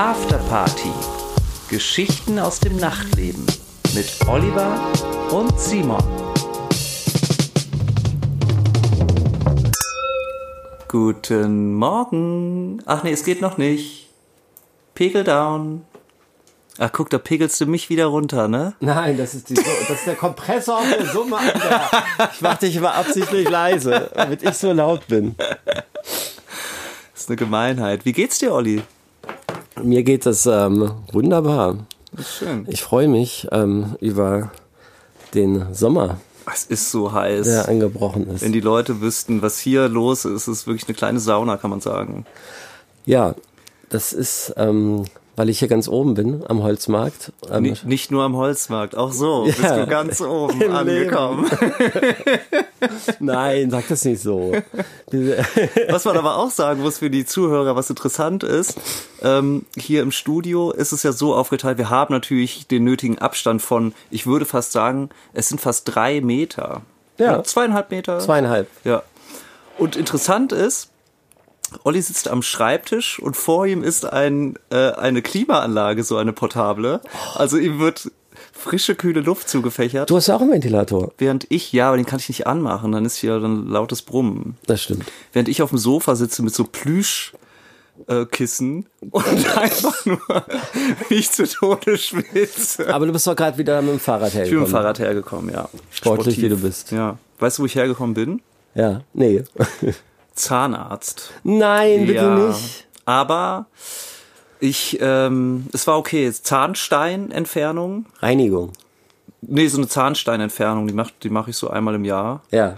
Afterparty. Geschichten aus dem Nachtleben mit Oliver und Simon. Guten Morgen. Ach nee, es geht noch nicht. Pegel down. Ach guck, da pegelst du mich wieder runter, ne? Nein, das ist, die, das ist der Kompressor auf der Summe. Alter. Ich mach dich immer absichtlich leise, damit ich so laut bin. Das ist eine Gemeinheit. Wie geht's dir, Olli? Mir geht es ähm, wunderbar. Schön. Ich freue mich ähm, über den Sommer, Es ist so heiß. der angebrochen ist. Wenn die Leute wüssten, was hier los ist, ist wirklich eine kleine Sauna, kann man sagen. Ja, das ist, ähm, weil ich hier ganz oben bin am Holzmarkt. Ähm, Ni- Nicht nur am Holzmarkt, auch so bist Ja. du ganz oben angekommen. Nein, sag das nicht so. Was man aber auch sagen muss für die Zuhörer, was interessant ist, ähm, hier im Studio ist es ja so aufgeteilt, wir haben natürlich den nötigen Abstand von, ich würde fast sagen, es sind fast drei Meter. Ja. Zweieinhalb Meter. Zweieinhalb. Ja. Und interessant ist, Olli sitzt am Schreibtisch und vor ihm ist ein, äh, eine Klimaanlage, so eine portable. Also ihm wird frische, kühle Luft zugefächert. Du hast ja auch einen Ventilator. Während ich, ja, aber den kann ich nicht anmachen, dann ist hier dann lautes Brummen. Das stimmt. Während ich auf dem Sofa sitze mit so Plüsch, äh, Kissen und einfach nur mich zu Tode schwitze. Aber du bist doch gerade wieder mit dem Fahrrad Ich bin mit hergekommen. dem Fahrrad hergekommen, ja. Sportlich, wie du bist. Ja. Weißt du, wo ich hergekommen bin? Ja, nee. Zahnarzt. Nein, bitte ja. nicht. Aber ich, ähm, es war okay. Zahnsteinentfernung. Reinigung. Nee, so eine Zahnsteinentfernung, die mache die mach ich so einmal im Jahr. Ja.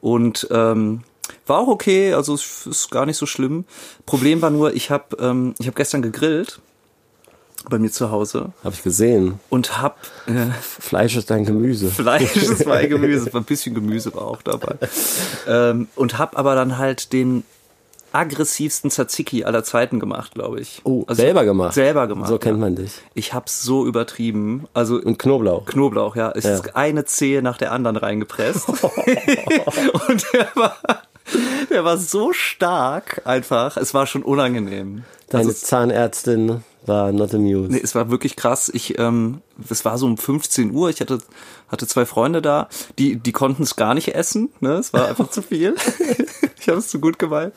Und ähm, war auch okay, also es ist gar nicht so schlimm. Problem war nur, ich habe ähm, ich hab gestern gegrillt bei mir zu Hause Habe ich gesehen. und hab äh, Fleisch ist dein Gemüse. Fleisch, es war ein Gemüse, ein bisschen Gemüse war auch dabei. Ähm, und hab aber dann halt den aggressivsten Tzatziki aller Zeiten gemacht, glaube ich. Oh, Also selber gemacht. Selber gemacht. So kennt man dich. Ich hab's so übertrieben. Also Und Knoblauch. Knoblauch, ja. Es Ja. ist eine Zehe nach der anderen reingepresst. und der war, der war so stark einfach. Es war schon unangenehm. Deine Also Zahnärztin war not amused. nee, es war wirklich krass. Ich, ähm, es war so um 15 Uhr. Ich hatte, hatte zwei Freunde da, die, die konnten es gar nicht essen. Ne? Es war einfach zu viel. ich habe es zu gut gemeint.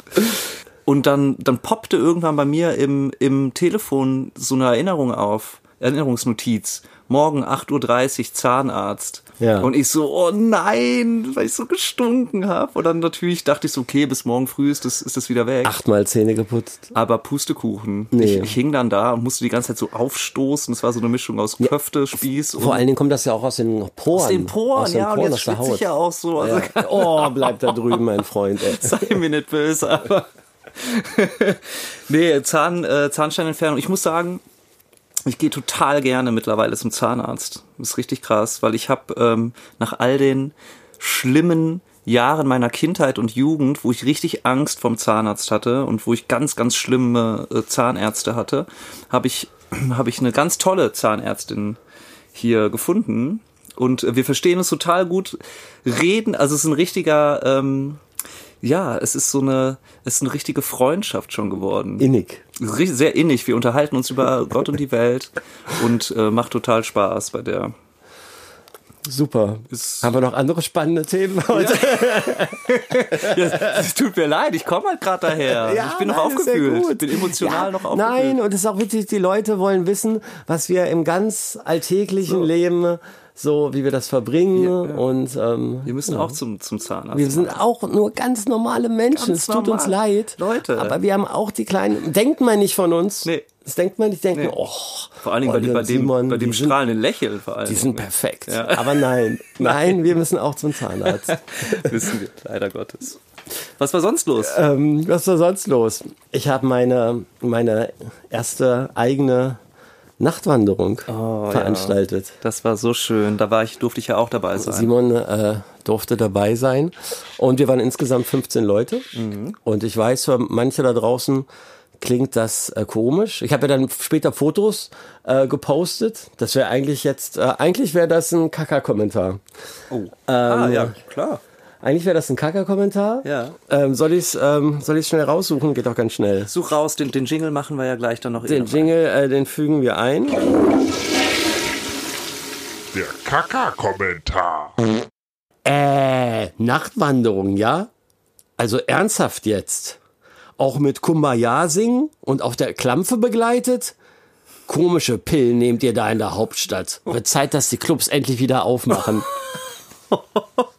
Und dann, dann poppte irgendwann bei mir im, im Telefon so eine Erinnerung auf. Erinnerungsnotiz. Morgen 8.30 Uhr Zahnarzt. Ja. Und ich so, oh nein, weil ich so gestunken habe. Und dann natürlich dachte ich so, okay, bis morgen früh ist das, ist das wieder weg. Achtmal Zähne geputzt. Aber Pustekuchen. Nee. Ich, ich hing dann da und musste die ganze Zeit so aufstoßen. Es war so eine Mischung aus Köfte, Spieß und Vor allen Dingen kommt das ja auch aus den Poren. aus den Poren. Aus den ja, und Poren, jetzt aus der schwitze ich ja auch so. Also Ja. Oh, bleib da drüben, mein Freund. Ey. sei mir nicht böse, aber nee, Zahn, äh, Zahnsteinentfernung. Ich muss sagen, ich gehe total gerne mittlerweile zum Zahnarzt. Das ist richtig krass, weil ich habe ähm, nach all den schlimmen Jahren meiner Kindheit und Jugend, wo ich richtig Angst vom Zahnarzt hatte und wo ich ganz, ganz schlimme äh, Zahnärzte hatte, habe ich, hab ich eine ganz tolle Zahnärztin hier gefunden. Und äh, wir verstehen uns total gut reden. Also es ist ein richtiger, ähm, ja, es ist so eine, es ist eine richtige Freundschaft schon geworden. Innig. Sehr innig. Wir unterhalten uns über Gott und die Welt und äh, macht total Spaß bei der. Super. Ist- Haben wir noch andere spannende Themen heute? Es tut mir leid, ich komme halt gerade daher. ich bin noch nein, aufgewühlt. gut. Ich bin emotional Ja, noch aufgewühlt. Nein, und es ist auch wichtig, die Leute wollen wissen, was wir im ganz alltäglichen Leben, so wie wir das verbringen. Und ähm, Wir müssen auch zum, zum Zahnarzt. wir sind auch nur ganz normale Menschen. Ganz es tut uns normal. leid. Leute. Aber wir haben auch die kleinen. Denkt man nicht von uns. Nee. Das denkt man nicht. Denkt Nee. man, oh, Vor allen Dingen bei, dem- bei und dem, Simon, bei dem sind- strahlenden Lächeln vor allem. Die sind perfekt. Ja. Aber nein, nein, wir müssen auch zum Zahnarzt. Wissen wir, leider Gottes. Was war sonst los? ähm, was war sonst los? Ich habe meine, meine erste eigene Nachtwanderung Oh, veranstaltet. Das war so schön. Da war ich, durfte ich ja auch dabei sein. Simon äh, durfte dabei sein. Und wir waren insgesamt 15 Leute. Mhm. Und ich weiß, für manche da draußen klingt das äh, komisch. Ich habe ja dann später Fotos äh, gepostet. Das wäre eigentlich jetzt, äh, eigentlich wäre das ein Kaka-Kommentar. Oh. ah, ja, klar. Eigentlich wäre das ein Kacker-Kommentar. Ja. Ähm, soll ich es ähm, soll schnell raussuchen? Geht doch ganz schnell. Such raus, den, den Jingle machen wir ja gleich dann noch Den eh Jingle, äh, den fügen wir ein. Der Kaka-Kommentar. Äh, Nachtwanderung, ja? Also ernsthaft jetzt. Auch mit Kumbaya singen und auf der Klampfe begleitet? Komische Pillen nehmt ihr da in der Hauptstadt. Wird Zeit, dass die Clubs endlich wieder aufmachen.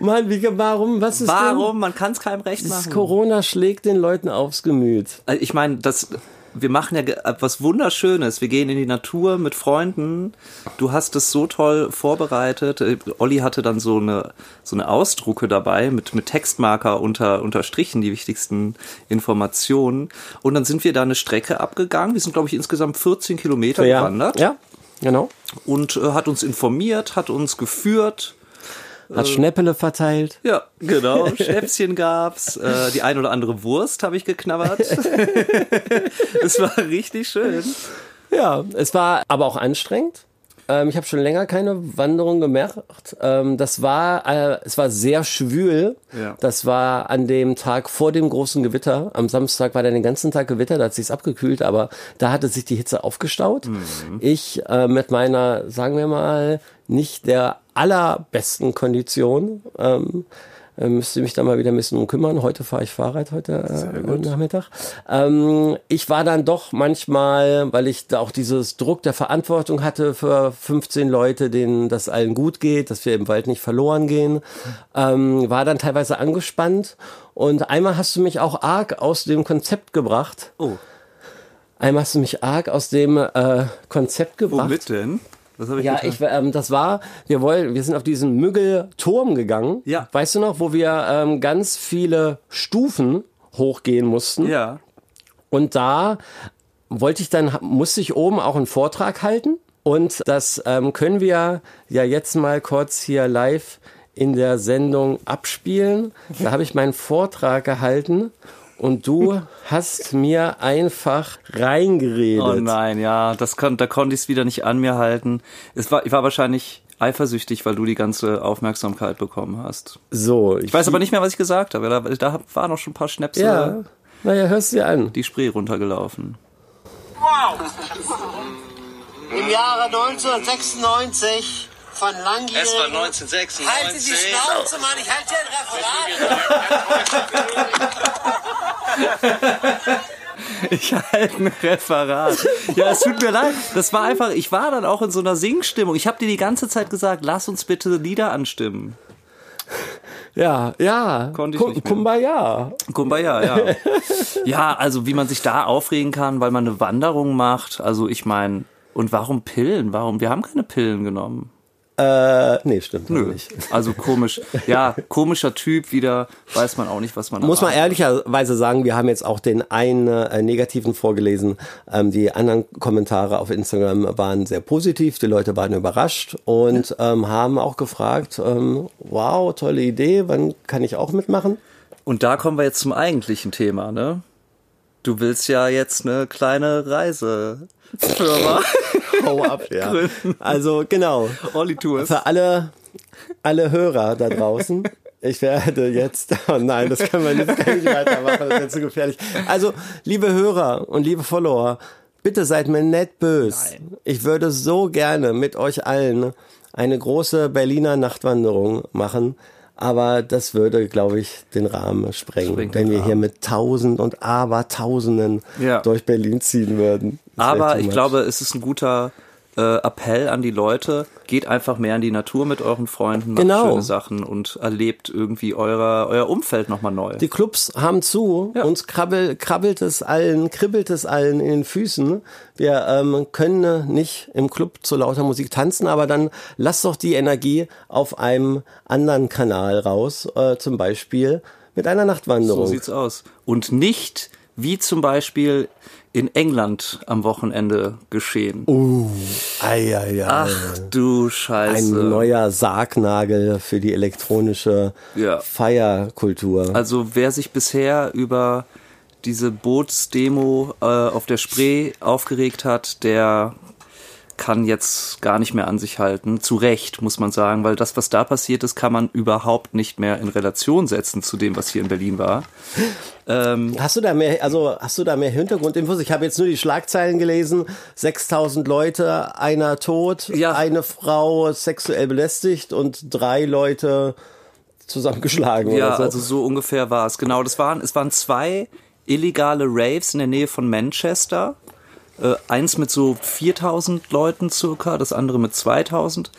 Mann, wie, warum, was ist Warum? Man kann es keinem recht denn? machen. Corona schlägt den Leuten aufs Gemüt. Also ich meine, das, wir machen ja etwas Wunderschönes. Wir gehen in die Natur mit Freunden. Du hast es so toll vorbereitet. Olli hatte dann so eine, so eine Ausdrucke dabei mit, mit Textmarker unter, unterstrichen, die wichtigsten Informationen. Und dann sind wir da eine Strecke abgegangen. Wir sind, glaube ich, insgesamt 14 Kilometer Ja, gewandert. ja, genau. Und äh, hat uns informiert, hat uns geführt. Hat Schnäppele verteilt. Ja, genau. Schnäpschen gab's. Äh, die ein oder andere Wurst habe ich geknabbert. Es war richtig schön. Ja, es war aber auch anstrengend. Ähm, ich habe schon länger keine Wanderung gemacht. Ähm, das war, äh, es war sehr schwül. Ja. Das war an dem Tag vor dem großen Gewitter. Am Samstag war dann den ganzen Tag Gewitter, da hat sich's abgekühlt, aber da hatte sich die Hitze aufgestaut. Ich äh, mit meiner, sagen wir mal, nicht der allerbesten Kondition. Ähm, äh, müsste mich da mal wieder ein bisschen um kümmern. Heute fahre ich Fahrrad heute äh, Nachmittag. Ähm, ich war dann doch manchmal, weil ich da auch dieses Druck der Verantwortung hatte für 15 Leute, denen das allen gut geht, dass wir im Wald nicht verloren gehen, ähm, war dann teilweise angespannt. Und einmal hast du mich auch arg aus dem Konzept gebracht. Oh, Einmal hast du mich arg aus dem äh, Konzept gebracht. womit denn? Was habe ich Ja, getan? ich, ähm, das war, wir wollen, wir sind auf diesen Müggelturm gegangen. Ja. Weißt du noch, wo wir ähm, ganz viele Stufen hochgehen mussten. Ja. Und da wollte ich dann, musste ich oben auch einen Vortrag halten. Und das ähm, können wir ja jetzt mal kurz hier live in der Sendung abspielen. Da habe ich meinen Vortrag gehalten und du hast mir einfach reingeredet. Oh nein, ja, das kon da konnte ich es wieder nicht an mir halten. Es war, ich war wahrscheinlich eifersüchtig, weil du die ganze Aufmerksamkeit bekommen hast. So, Ich weiß aber nicht mehr, was ich gesagt habe. Da, da waren noch schon ein paar Schnäpse Ja, naja, hörst du dir an. die Spree runtergelaufen. Im Jahre 1996 von langjährigen... Es war 1996. Halten Sie die Schnauze, Mann, ich halte ein Referat. Ich halte ein Referat. Ja, es tut mir leid. Das war einfach, ich war dann auch in so einer Singstimmung. Ich habe dir die ganze Zeit gesagt, lass uns bitte Lieder anstimmen. Ja, ja. Konnte ich Kum- nicht mehr. Kumbaya. Kumbaya, ja. Ja, also wie man sich da aufregen kann, weil man eine Wanderung macht. Also ich meine, und warum Pillen? Warum? Wir haben keine Pillen genommen. Äh, nee, stimmt Nö. nicht. Also komisch. Ja, komischer Typ wieder. Weiß man auch nicht, was man Muss man ehrlicherweise sagen, wir haben jetzt auch den einen äh, negativen vorgelesen. Ähm, die anderen Kommentare auf Instagram waren sehr positiv. Die Leute waren überrascht und ähm, haben auch gefragt, ähm, wow, tolle Idee, wann kann ich auch mitmachen? Und da kommen wir jetzt zum eigentlichen Thema, ne? Du willst ja jetzt eine kleine Reisefirma. Hau ab, ja. Also genau. Olli Tours. Für alle, alle Hörer da draußen. Ich werde jetzt, oh nein, das können wir nicht, das kann ich nicht weitermachen, das wäre zu gefährlich. Also, liebe Hörer und liebe Follower, bitte seid mir nett böse. Ich würde so gerne mit euch allen eine große Berliner Nachtwanderung machen, aber das würde, glaube ich, den Rahmen sprengen, Sprengt den wenn wir hier Rahmen. mit Tausend und Abertausenden Ja. durch Berlin ziehen würden. Das Aber ich glaube, es ist ein guter äh, Appell an die Leute. Geht einfach mehr in die Natur mit euren Freunden, macht Genau. schöne Sachen und erlebt irgendwie euer, euer Umfeld nochmal neu. Die Clubs haben zu, Ja. uns krabbel, krabbelt es allen, kribbelt es allen in den Füßen. Wir ähm, können nicht im Club zu lauter Musik tanzen, aber dann lass doch die Energie auf einem anderen Kanal raus, äh, zum Beispiel mit einer so Nachtwanderung. sieht's aus. Und nicht wie zum Beispiel in England am Wochenende geschehen. ei, ei, ei. Ach du Ein Scheiße. neuer Sargnagel für die elektronische Ja. Feierkultur. Also wer sich bisher über diese Bootsdemo äh, auf der Spree aufgeregt hat, der kann jetzt gar nicht mehr an sich halten. Zu Recht, muss man sagen, weil das, was da passiert ist, kann man überhaupt nicht mehr in Relation setzen zu dem, was hier in Berlin war. Ähm, Hast du da mehr, also hast du da mehr Hintergrundinfos? Ich habe jetzt nur die Schlagzeilen gelesen. 6000 Leute, einer tot, Ja. eine Frau sexuell belästigt und drei Leute zusammengeschlagen Ja, so. also so ungefähr war es. Genau, das waren, es waren zwei illegale Raves in der Nähe von Manchester. Äh, eins mit so 4000 Leuten circa, das andere mit 2000.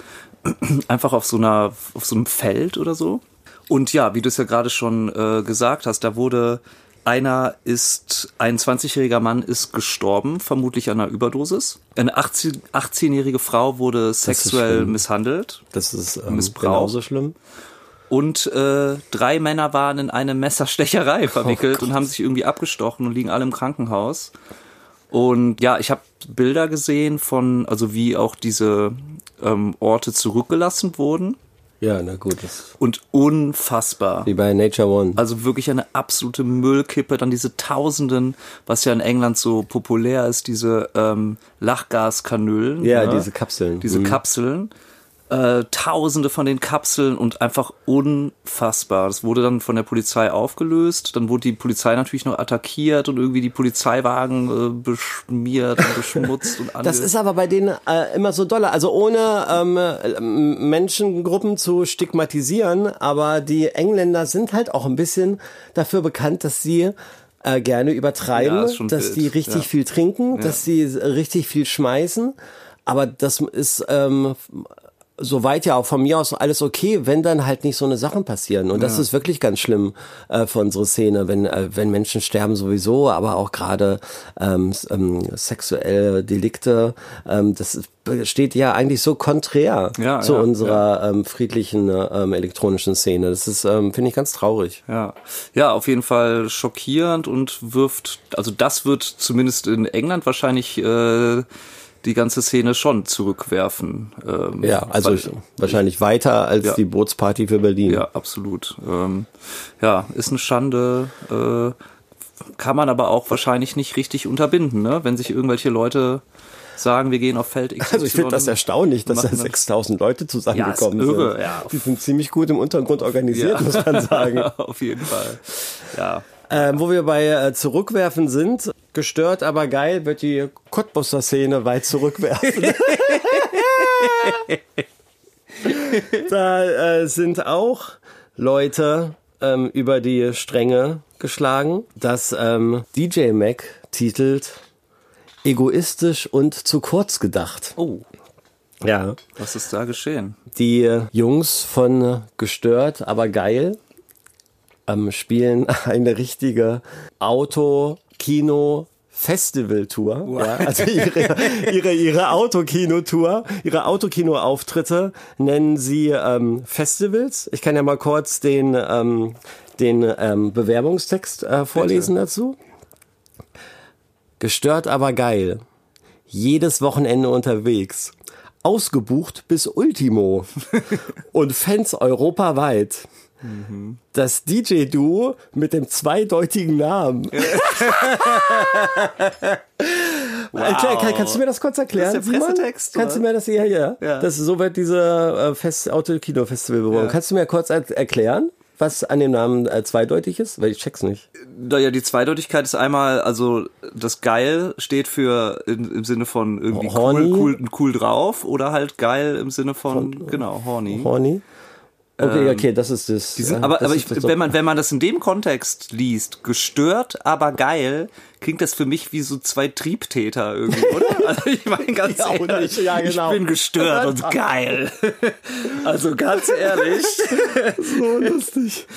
Einfach auf so einer, auf so einem Feld oder so. Und ja, wie du es ja gerade schon äh, gesagt hast, da wurde einer ist, ein 20-jähriger Mann ist gestorben, vermutlich an einer Überdosis. Eine 18 18-jährige Frau wurde sexuell misshandelt. das ist ähm, Missbrauch. genauso schlimm. Und äh, drei Männer waren in eine Messerstecherei verwickelt Oh und haben sich irgendwie abgestochen und liegen alle im Krankenhaus. Und ja, ich habe Bilder gesehen von, also wie auch diese ähm, Orte zurückgelassen wurden. Ja, na gut. Und unfassbar. wie bei Nature One. Also wirklich eine absolute Müllkippe. Dann diese Tausenden, was ja in England so populär ist, diese ähm, Lachgaskanülen. ja, ne? diese Kapseln. diese Mhm. Kapseln. Äh, tausende von den Kapseln und einfach unfassbar. Das wurde dann von der Polizei aufgelöst. Dann wurde die Polizei natürlich noch attackiert und irgendwie die Polizeiwagen äh, beschmiert und beschmutzt und Das ist aber bei denen äh, immer so dolle. Also ohne ähm, äh, Menschengruppen zu stigmatisieren, aber die Engländer sind halt auch ein bisschen dafür bekannt, dass sie äh, gerne übertreiben, Ja, dass wild, die richtig ja. viel trinken, dass sie richtig viel schmeißen. Aber das ist ähm, soweit ja auch von mir aus alles okay, wenn dann halt nicht so eine Sachen passieren. Und das ist wirklich ganz schlimm äh, für unsere Szene, wenn, äh, wenn Menschen sterben sowieso, aber auch gerade ähm, ähm, sexuelle Delikte, ähm, das steht ja eigentlich so konträr Ja, zu ja, unserer Ähm, friedlichen ähm, elektronischen Szene. Das ist, ähm, finde ich, ganz traurig. Ja. ja, auf jeden Fall schockierend und wirft, also das wird zumindest in England wahrscheinlich äh, die ganze Szene schon zurückwerfen. Ähm, Ja, also weil- ich, wahrscheinlich weiter als Ja. die Bootsparty für Berlin. Ja, absolut. Ähm, ja, ist eine Schande. Äh, kann man aber auch wahrscheinlich nicht richtig unterbinden, ne? wenn sich irgendwelche Leute sagen, wir gehen auf Feld XY. Also ich finde das erstaunlich, dass da machen das. 6000 Leute zusammengekommen Ja, irre, sind. ja. Die sind ziemlich gut im Untergrund organisiert, Ja. muss man sagen. auf jeden Fall. Ja. Ähm, wo wir bei äh, Zurückwerfen sind, gestört, aber geil, wird die Cottbusser-Szene weit zurückwerfen. da äh, sind auch Leute ähm, über die Stränge geschlagen. Das ähm, DJ Mac titelt Egoistisch und zu kurz gedacht. Oh, Ja. was ist da geschehen? Die äh, Jungs von Gestört, aber geil ähm, spielen eine richtige Auto-Kino-Festival-Tour. Ja, also ihre, ihre, ihre Autokino-Tour, ihre Autokino-Auftritte nennen sie ähm, Festivals. Ich kann ja mal kurz den, ähm, den ähm, Bewerbungstext äh, vorlesen dazu. Gestört, aber geil. Jedes Wochenende unterwegs. Ausgebucht bis Ultimo. Und Fans europaweit. Das DJ-Duo mit dem zweideutigen Namen. Erklär, kann, kannst du mir das kurz erklären? Das ist der? Pressetext, Kannst du mir das hier, ja? Ja. Das, so wird diese äh, Fest Autokino-Festival beworben. Ja. Kannst du mir kurz er erklären, was an dem Namen äh, zweideutig ist? Weil ich check's nicht. Naja, die Zweideutigkeit ist einmal, also das geil steht für in, im Sinne von irgendwie Horny? cool, cool, cool drauf oder halt geil im Sinne von, genau, horny. Horny? Okay, okay, das ist das. Sind, ja, aber das aber ich, wenn man wenn man das in dem Kontext liest, gestört, aber geil, klingt das für mich wie so zwei Triebtäter irgendwie, oder? Also ich meine ganz Ja, ehrlich, Ja, genau. ich bin gestört und geil. Also ganz ehrlich, so lustig.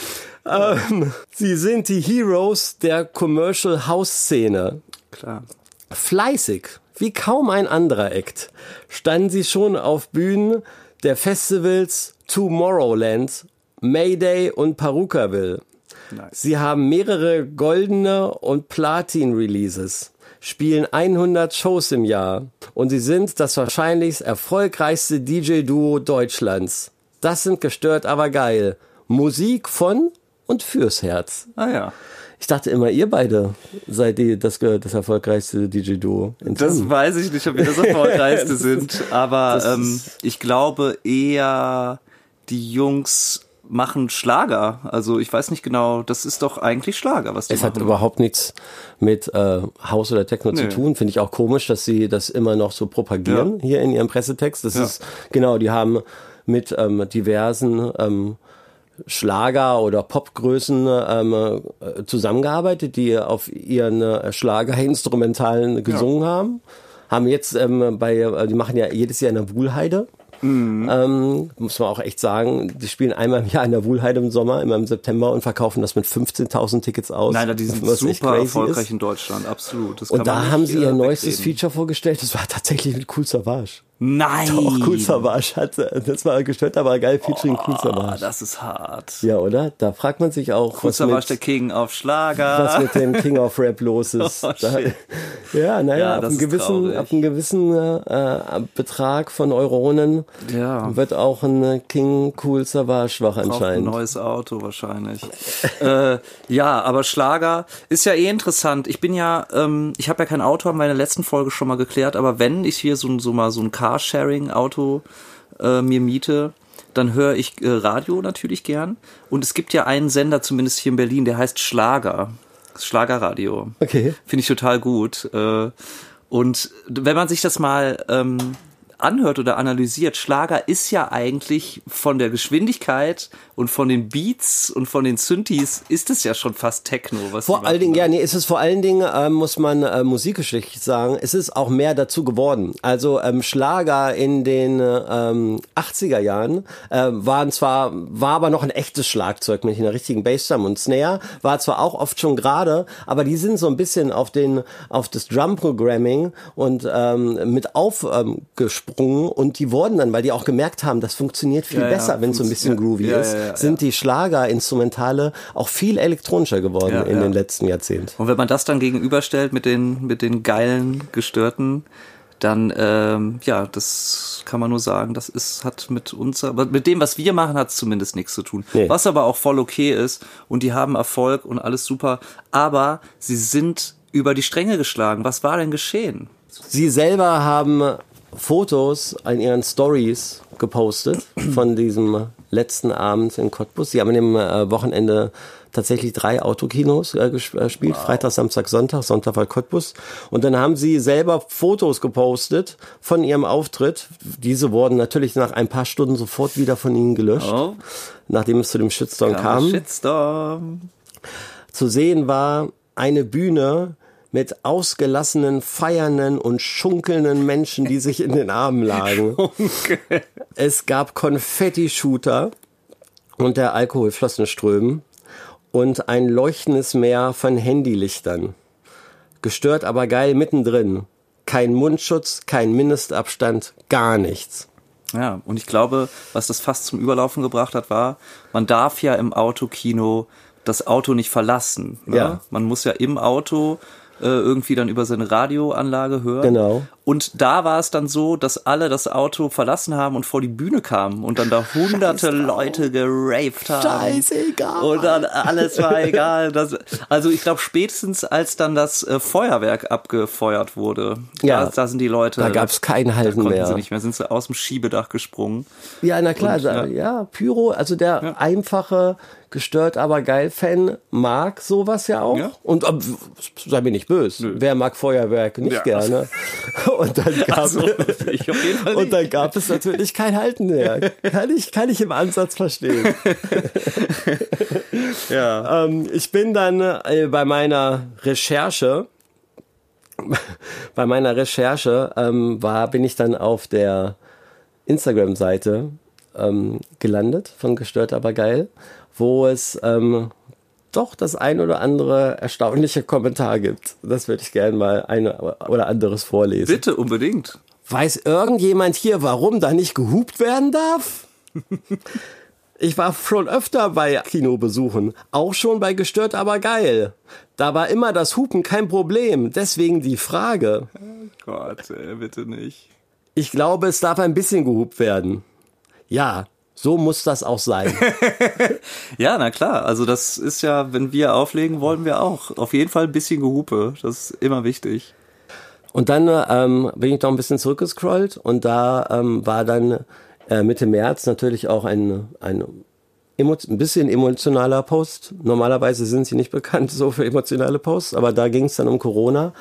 Ähm, sie sind die Heroes der Commercial House Szene. klar. Fleißig, wie kaum ein anderer Act, standen sie schon auf Bühnen der Festivals Tomorrowland, Mayday und Perukaville. Nice. Sie haben mehrere goldene und Platin-Releases, spielen 100 Shows im Jahr und sie sind das wahrscheinlich erfolgreichste DJ-Duo Deutschlands. Das sind gestört, aber geil. Musik von und fürs Herz. Ah ja. Ich dachte immer, ihr beide seid die, das, das erfolgreichste DJ-Duo. Das weiß ich nicht, ob wir das erfolgreichste sind, aber ähm, ich glaube eher, die Jungs machen Schlager. Also ich weiß nicht genau, das ist doch eigentlich Schlager, was die Es hat machen. überhaupt nichts mit äh, Haus oder Techno zu Nee. tun. Finde ich auch komisch, dass sie das immer noch so propagieren hier in ihrem Pressetext. Das Ja. ist genau, die haben mit ähm, diversen ähm, Schlager- oder Popgrößen ähm, äh, zusammengearbeitet, die auf ihren äh, Schlager-Instrumentalen gesungen haben. Haben jetzt ähm, bei, äh, die machen ja jedes Jahr in der Wuhlheide. Mhm. Ähm, muss man auch echt sagen, die spielen einmal im Jahr in der Wuhlheide im Sommer, immer im September und verkaufen das mit 15.000 Tickets aus. Nein, die sind super erfolgreich ist. in Deutschland, absolut. Und da haben sie ihr neuestes. Feature vorgestellt. Das war tatsächlich mit Cool Savage. Nein! Doch, Cool Savage hat, das war gestört, aber geil featuring Cool Ah, Savage. das ist hart. Ja, oder? Da fragt man sich auch, Cool was Savage, der mit, King auf Schlager. was mit dem King of Rap los ist. Oh, da, ja, naja, Ja, ab, einem gewissen, ab einem gewissen äh, Betrag von Euronen Ja. wird auch ein äh, King Cool Savage wach Braucht ein anscheinend. neues Auto wahrscheinlich. äh, ja, aber Schlager ist ja eh interessant. Ich bin ja, ähm, ich habe ja kein Auto, haben wir in der letzten Folge schon mal geklärt, aber wenn ich hier so, ein- so mal so ein Carsharing-Auto äh, mir miete, dann höre ich äh, Radio natürlich gern. Und es gibt ja einen Sender, zumindest hier in Berlin, der heißt Schlager. Schlagerradio. Okay. Finde ich total gut. Äh, Und wenn man sich das mal ähm, anhört oder analysiert, Schlager ist ja eigentlich von der Geschwindigkeit und von den Beats und von den Synthes ist es ja schon fast Techno. Was Vor allen Dingen, ja, nee, es ist vor allen Dingen, ähm, muss man äh, musikgeschichtlich sagen, es ist auch mehr dazu geworden. Also ähm, Schlager in den ähm, 80er Jahren äh, waren zwar, war aber noch ein echtes Schlagzeug mit einer richtigen Bassdrum und Snare, war zwar auch oft schon gerade, aber die sind so ein bisschen auf den, auf das Drum-Programming und ähm, mit aufgesprungen und die wurden dann, weil die auch gemerkt haben, das funktioniert viel Ja, ja, besser, wenn es so ein bisschen groovy Ja, ist, ja, sind die Schlagerinstrumentale auch viel elektronischer geworden in den letzten Jahrzehnten. Und wenn man das dann gegenüberstellt mit den, mit den geilen, gestörten, dann, ähm, ja, das kann man nur sagen, das ist, hat mit uns, aber mit dem, was wir machen, hat es zumindest nichts zu tun. Nee. Was aber auch voll okay ist und die haben Erfolg und alles super, aber sie sind über die Stränge geschlagen. Was war denn geschehen? Sie selber haben Fotos in ihren Stories gepostet von diesem letzten Abend in Cottbus. Sie haben an dem äh, Wochenende tatsächlich drei Autokinos äh, äh, gespielt. Freitag, Samstag, Sonntag. Sonntag war Cottbus. Und dann haben sie selber Fotos gepostet von ihrem Auftritt. Diese wurden natürlich nach ein paar Stunden sofort wieder von ihnen gelöscht, Oh. nachdem es zu dem Shitstorm kam. Shitstorm. Zu sehen war eine Bühne mit ausgelassenen, feiernden und schunkelnden Menschen, die sich in den Armen lagen. Es gab Konfetti-Shooter und der Alkohol floss in Strömen und ein leuchtendes Meer von Handylichtern. Gestört, aber geil mittendrin. Kein Mundschutz, kein Mindestabstand, gar nichts. Ja, und ich glaube, was das fast zum Überlaufen gebracht hat, war, man darf ja im Autokino das Auto nicht verlassen. Ne? Ja. Man muss ja im Auto irgendwie dann über seine Radioanlage hören. Genau. Und da war es dann so, dass alle das Auto verlassen haben und vor die Bühne kamen und dann da hunderte Leute geraved haben. Scheißegal. Und dann alles war egal. Das, also ich glaube spätestens als dann das äh, Feuerwerk abgefeuert wurde, Ja. da, da sind die Leute. Da gab's kein Halten konnten mehr. Sie nicht mehr, sind sie aus dem Schiebedach gesprungen. Ja, na klar, Und, ja. ja. ja, Pyro, also der einfache, gestört, aber geil Fan mag sowas ja auch. Ja. Und sei mir nicht böse, wer mag Feuerwerk nicht Ja. gerne? Und dann gab Also, und dann gab es natürlich kein Halten mehr. Kann ich, kann ich im Ansatz verstehen. Ja. Ähm, ich bin dann äh, bei meiner Recherche, bei meiner Recherche ähm, war, bin ich dann auf der Instagram-Seite ähm, gelandet von Gestört aber geil, wo es ähm, doch das ein oder andere erstaunliche Kommentar gibt. Das würde ich gerne mal ein oder anderes vorlesen. Bitte, unbedingt. Weiß irgendjemand hier, warum da nicht gehupt werden darf? Ich war schon öfter bei Kinobesuchen, auch schon bei Gestört aber geil. Da war immer das Hupen kein Problem, deswegen die Frage. Gott, ey, bitte nicht. Ich glaube, es darf ein bisschen gehupt werden. Ja, So muss das auch sein. Ja, na klar. Also das ist ja, wenn wir auflegen, wollen wir auch. Auf jeden Fall ein bisschen Gehupe. Das ist immer wichtig. Und dann ähm, bin ich noch ein bisschen zurückgescrollt und da ähm, war dann äh, Mitte März natürlich auch ein, ein, ein bisschen emotionaler Post. Normalerweise sind sie nicht bekannt so für emotionale Posts, aber da ging es dann um Corona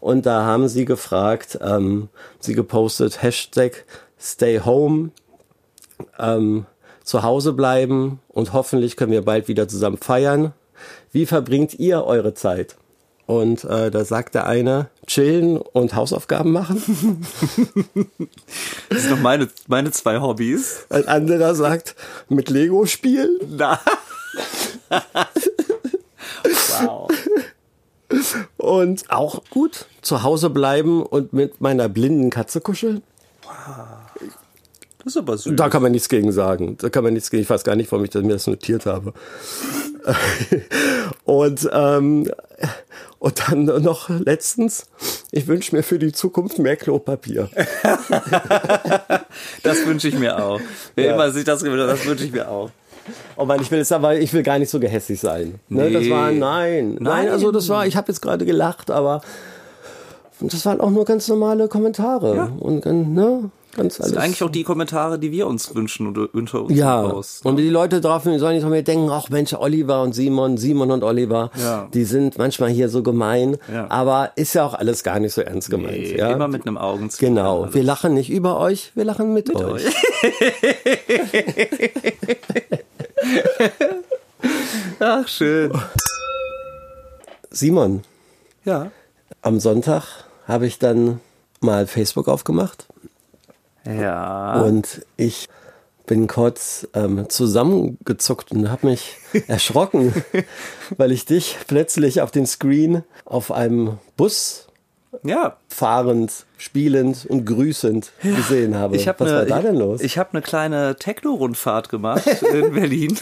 und da haben sie gefragt, ähm, sie gepostet Hashtag Stay Home, ähm, zu Hause bleiben und hoffentlich können wir bald wieder zusammen feiern. Wie verbringt ihr eure Zeit? Und äh, da sagt der eine, chillen und Hausaufgaben machen. Das sind doch meine, meine zwei Hobbys. Ein anderer sagt, mit Lego spielen. Na. wow. Und auch gut, zu Hause bleiben und mit meiner blinden Katze kuscheln. Das ist aber süß. Da kann man nichts gegen sagen. Da kann man nichts gegen. Ich weiß gar nicht, warum ich das- mir das notiert habe. und, ähm, und dann noch letztens, ich wünsche mir für die Zukunft mehr Klopapier. Das wünsche ich mir auch. Wer immer sich das gewünscht das wünsche ich mir auch. Oh Mann, ich will jetzt aber, ich will gar nicht so gehässig sein. Ne, das Nee. war, nein, nein, Nein. also das war, ich habe jetzt gerade gelacht, aber das waren auch nur ganz normale Kommentare. Ja. Und ne, ganz Das sind eigentlich auch die Kommentare, die wir uns wünschen oder unter uns Ja, raus. und die Leute drauf sollen nicht von mir denken, ach Mensch, Oliver und Simon, Simon und Oliver, Ja. die sind manchmal hier so gemein, Ja. aber ist ja auch alles gar nicht so ernst gemeint. Nee, ja? Immer mit einem Augenzwinkern. Genau, alles. wir lachen nicht über euch, wir lachen mit, euch. Ach, schön. Simon, Ja. am Sonntag habe ich dann mal Facebook aufgemacht Ja. und ich bin kurz ähm, zusammengezuckt und habe mich erschrocken, weil ich dich plötzlich auf dem Screen auf einem Bus ja. fahrend, spielend und grüßend gesehen habe. Ich hab Was ne, war da denn los? Ich, ich habe eine kleine Techno-Rundfahrt gemacht in Berlin.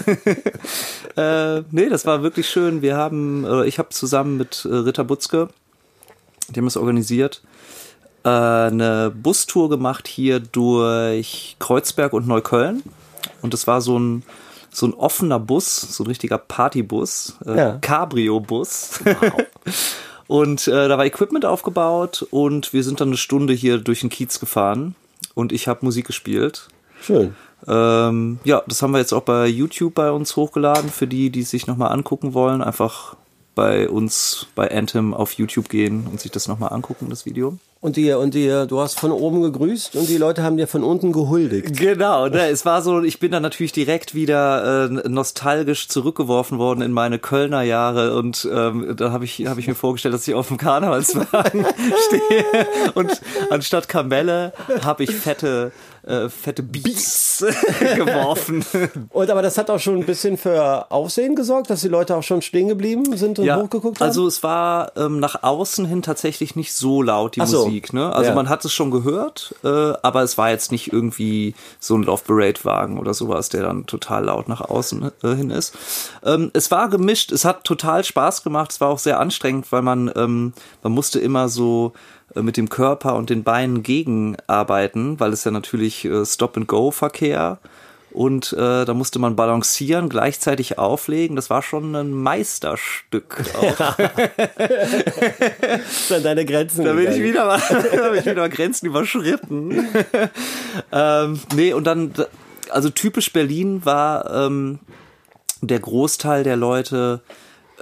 äh, nee, das war wirklich schön. Wir haben, ich habe zusammen mit äh, Ritter Butzke, die haben es organisiert, äh, eine Bustour gemacht hier durch Kreuzberg und Neukölln. Und das war so ein so ein offener Bus, so ein richtiger Partybus, äh, Ja. Cabrio-Bus. Und äh, da war Equipment aufgebaut und wir sind dann eine Stunde hier durch den Kiez gefahren und ich habe Musik gespielt. Schön. Ähm, ja, das haben wir jetzt auch bei YouTube bei uns hochgeladen. Für die, die sich nochmal angucken wollen, einfach bei uns bei Anthem auf YouTube gehen und sich das nochmal angucken, das Video. Und die, und die, du hast von oben gegrüßt und die Leute haben dir von unten gehuldigt. Genau, ne, es war so, ich bin dann natürlich direkt wieder äh, nostalgisch zurückgeworfen worden in meine Kölner Jahre und ähm, da habe ich, hab ich mir vorgestellt, dass ich auf dem Karnevalswagen stehe und anstatt Kamelle habe ich fette, äh, fette Beats geworfen. Und aber das hat auch schon ein bisschen für Aufsehen gesorgt, dass die Leute auch schon stehen geblieben sind und hochgeguckt haben. Also es war ähm, nach außen hin tatsächlich nicht so laut, die so. Musik. Ne? Also Ja. man hat es schon gehört, äh, aber es war jetzt nicht irgendwie so ein Love Parade Wagen oder sowas, der dann total laut nach außen äh, hin ist. Ähm, es war gemischt, es hat total Spaß gemacht, es war auch sehr anstrengend, weil man, ähm, man musste immer so mit dem Körper und den Beinen gegenarbeiten, weil es ja natürlich äh, Stop-and-Go-Verkehr und äh, da musste man balancieren, gleichzeitig auflegen. Das war schon ein Meisterstück. Auch. dann deine Grenzen. Da bin ich wieder mal, da bin ich wieder mal Grenzen überschritten. ähm, nee, und dann, also typisch Berlin war ähm, der Großteil der Leute,